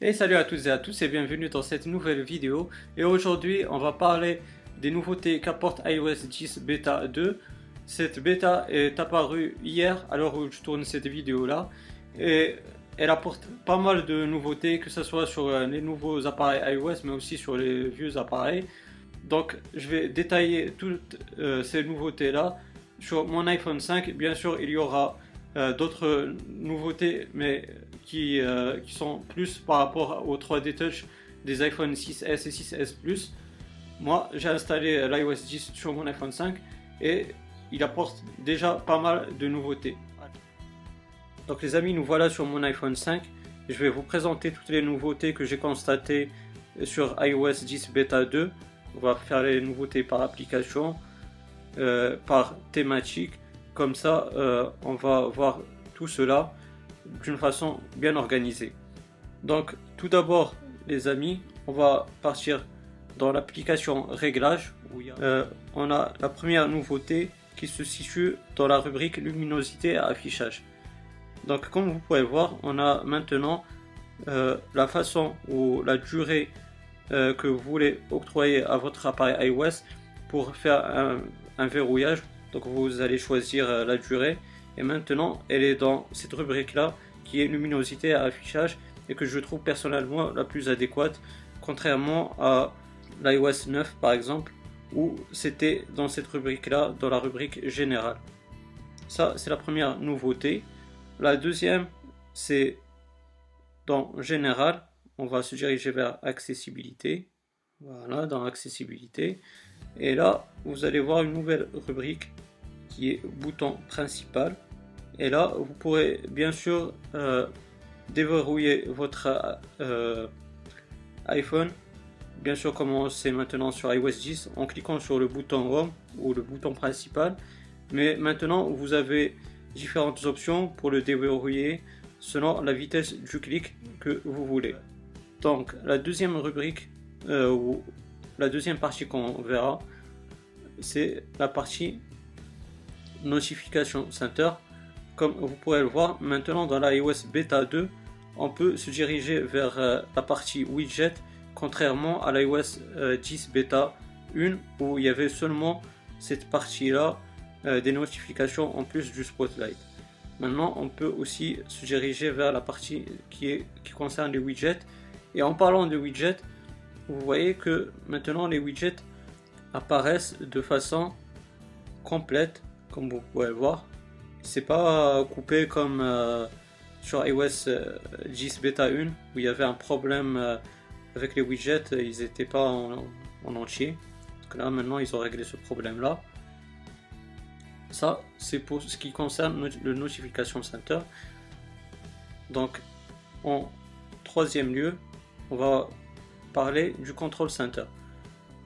Et salut à toutes et à tous et bienvenue dans cette nouvelle vidéo. Et aujourd'hui, on va parler des nouveautés qu'apporte iOS 10 Beta 2. Cette bêta est apparue hier à l'heure où je tourne cette vidéo là. Et elle apporte pas mal de nouveautés, que ce soit sur euh, les nouveaux appareils iOS mais aussi sur les vieux appareils. Donc je vais détailler toutes euh, ces nouveautés là sur mon iPhone 5. Bien sûr, il y aura euh, d'autres nouveautés, mais qui, euh, qui, sont plus par rapport au 3D Touch des iPhone 6S et 6S Plus. Moi, j'ai installé l'iOS 10 sur mon iPhone 5 et il apporte déjà pas mal de nouveautés. Donc les amis, nous voilà sur mon iPhone 5. Je vais vous présenter toutes les nouveautés que j'ai constatées sur iOS 10 Beta 2. On va faire les nouveautés par application, euh, par thématique comme ça, euh, on va voir tout cela d'une façon bien organisée. Donc, tout d'abord, les amis, on va partir dans l'application réglage. Où euh, on a la première nouveauté qui se situe dans la rubrique luminosité et affichage. Donc, comme vous pouvez voir, on a maintenant euh, la façon ou la durée que vous voulez octroyer à votre appareil iOS pour faire un verrouillage donc vous allez choisir euh, la durée. Et maintenant, elle est dans cette rubrique-là qui est luminosité à affichage et que je trouve personnellement la plus adéquate, contrairement à l'iOS 9 par exemple, où c'était dans cette rubrique-là, dans la rubrique générale. Ça, c'est la première nouveauté. La deuxième, c'est dans général, on va se diriger vers accessibilité. Voilà, dans accessibilité. Et là, vous allez voir une nouvelle rubrique qui est bouton principal. Et là, vous pourrez bien sûr euh, déverrouiller votre euh, iPhone. Bien sûr, comme c'est maintenant sur iOS 10, en cliquant sur le bouton Home ou le bouton principal. Mais maintenant, vous avez différentes options pour le déverrouiller selon la vitesse du clic que vous voulez. Donc, la deuxième rubrique euh, ou la deuxième partie qu'on verra, c'est la partie notification center. Comme vous pourrez le voir, maintenant dans l'iOS bêta 2, on peut se diriger vers euh, la partie widget, contrairement à l'iOS 10 euh, bêta 1 où il y avait seulement cette partie-là euh, des notifications en plus du spotlight. Maintenant, on peut aussi se diriger vers la partie qui, qui concerne les widgets. Et en parlant de widgets, vous voyez que maintenant les widgets apparaissent de façon complète comme vous pouvez le voir. C'est pas coupé comme euh, sur iOS 10 euh, Beta 1 où il y avait un problème euh, avec les widgets, ils n'étaient pas en, entier. Donc là maintenant ils ont réglé ce problème là. Ça c'est pour ce qui concerne le Notification Center. Donc en troisième lieu, on va parler du Control Center.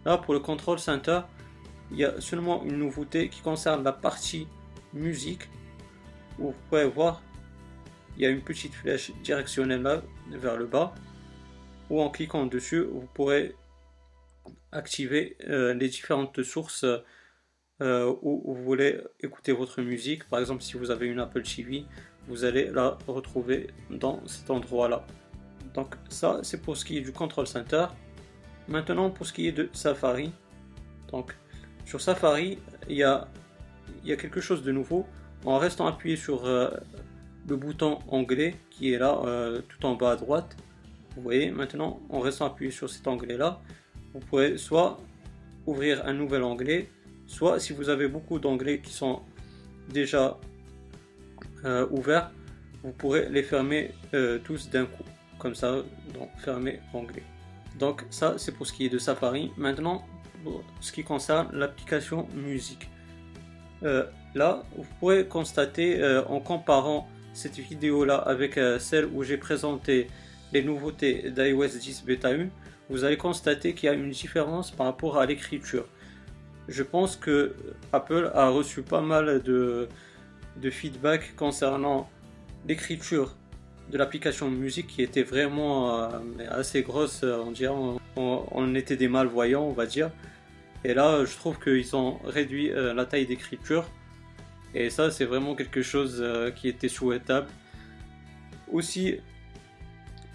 Là pour le Control Center, il y a seulement une nouveauté qui concerne la partie musique vous pouvez voir il y a une petite flèche directionnelle là vers le bas ou en cliquant dessus vous pourrez activer euh, les différentes sources euh, où vous voulez écouter votre musique. Par exemple si vous avez une Apple TV vous allez la retrouver dans cet endroit là donc ça c'est pour ce qui est du control center. Maintenant pour ce qui est de Safari donc sur Safari, il y a, quelque chose de nouveau. En restant appuyé sur euh, le bouton onglet qui est là euh, tout en bas à droite, vous voyez maintenant en restant appuyé sur cet onglet là, vous pouvez soit ouvrir un nouvel onglet, soit si vous avez beaucoup d'onglets qui sont déjà euh, ouverts, vous pourrez les fermer tous d'un coup, comme ça, donc fermer onglet. Donc ça c'est pour ce qui est de Safari. Maintenant ce qui concerne l'application musique. Euh, là, vous pourrez constater euh, en comparant cette vidéo là avec euh, celle où j'ai présenté les nouveautés d'iOS 10 Beta 1, vous allez constater qu'il y a une différence par rapport à l'écriture. Je pense que Apple a reçu pas mal de, feedback concernant l'écriture de l'application musique qui était vraiment assez grosse, on dirait on, était des malvoyants, on va dire. Et là, je trouve qu'ils ont réduit euh, la taille d'écriture. Et ça, c'est vraiment quelque chose euh, qui était souhaitable. Aussi,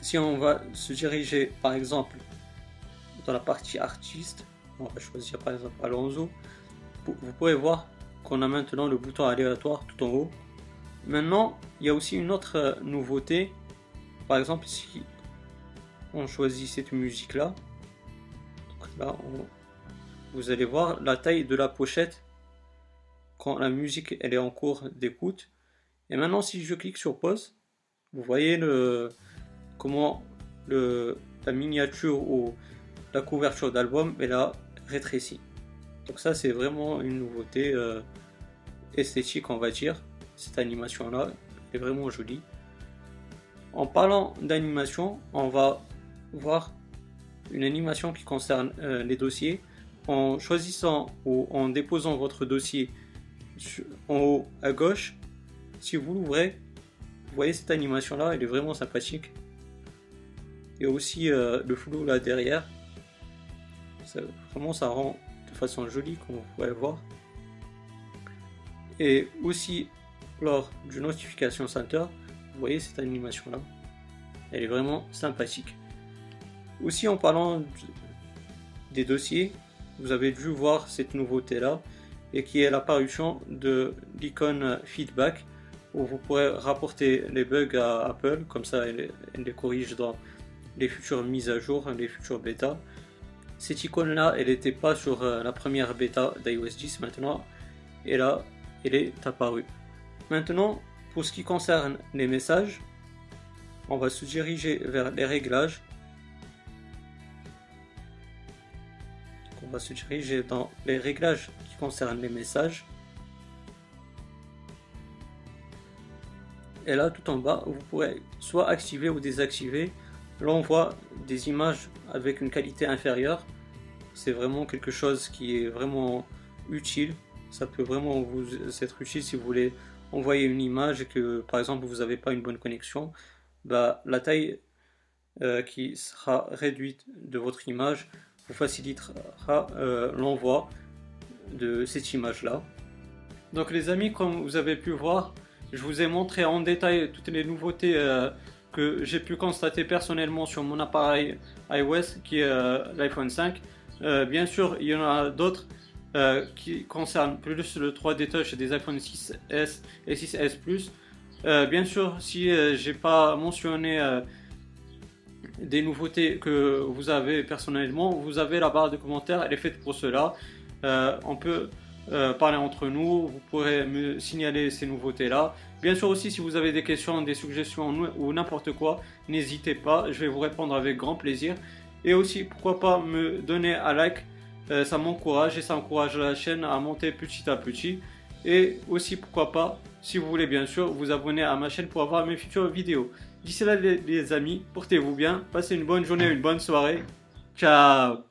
Si on va se diriger par exemple dans la partie artiste, on va choisir par exemple Alonso, vous pouvez voir qu'on a maintenant le bouton aléatoire tout en haut. Maintenant, il y a aussi une autre euh, nouveauté. Par exemple, si on choisit cette musique là, là vous allez voir la taille de la pochette la musique elle est en cours d'écoute. Et maintenant, si je clique sur pause, vous voyez le, comment le, la miniature ou la couverture d'album est là rétrécie. Donc ça c'est vraiment une nouveauté euh, esthétique on va dire. Cette animation là est vraiment jolie. En parlant d'animation, on va voir une animation qui concerne euh, les dossiers. En choisissant ou en déposant votre dossier en haut à gauche, si vous l'ouvrez, vous voyez cette animation là, elle est vraiment sympathique. Et aussi euh, le flou là derrière. vraiment ça rend de façon jolie comme vous pouvez le voir. Et aussi lors du notification center, vous voyez cette animation là. Elle est vraiment sympathique. Aussi en parlant des dossiers, vous avez dû voir cette nouveauté là et qui est l'apparition de l'icône feedback où vous pourrez rapporter les bugs à Apple, comme ça elle, les corrige dans les futures mises à jour, les futures bêta. Cette icône là, elle n'était pas sur euh, la première bêta d'iOS 10 maintenant, et là, elle est apparue. Maintenant, pour ce qui concerne les messages, on va se diriger vers les réglages. On va se diriger dans les réglages qui concernent les messages. Et là, tout en bas, vous pourrez soit activer ou désactiver l'envoi des images avec une qualité inférieure. C'est vraiment quelque chose qui est vraiment utile. Ça peut vraiment vous être utile si vous voulez envoyer une image et que par exemple vous n'avez pas une bonne connexion. Bah, la taille euh, qui sera réduite de votre image facilitera euh, l'envoi de cette image là. Donc les amis, comme vous avez pu voir, je vous ai montré en détail toutes les nouveautés euh, que j'ai pu constater personnellement sur mon appareil iOS qui est euh, l'iPhone 5. Euh, bien sûr, il y en a d'autres qui concernent plus le 3D Touch des iPhone 6S et 6S Plus. bien sûr, si j'ai pas mentionné des nouveautés que vous avez personnellement, vous avez la barre de commentaires, elle est faite pour cela. on peut euh, parler entre nous, vous pourrez me signaler ces nouveautés-là. Bien sûr aussi, si vous avez des questions, des suggestions ou n'importe quoi, n'hésitez pas, je vais vous répondre avec grand plaisir. Et aussi, pourquoi pas me donner un like, euh, ça m'encourage et ça encourage la chaîne à monter petit à petit. Et aussi, pourquoi pas, si vous voulez bien sûr, vous abonner à ma chaîne pour avoir mes futures vidéos. D'ici là, les amis, portez-vous bien, passez une bonne journée, une bonne soirée. Ciao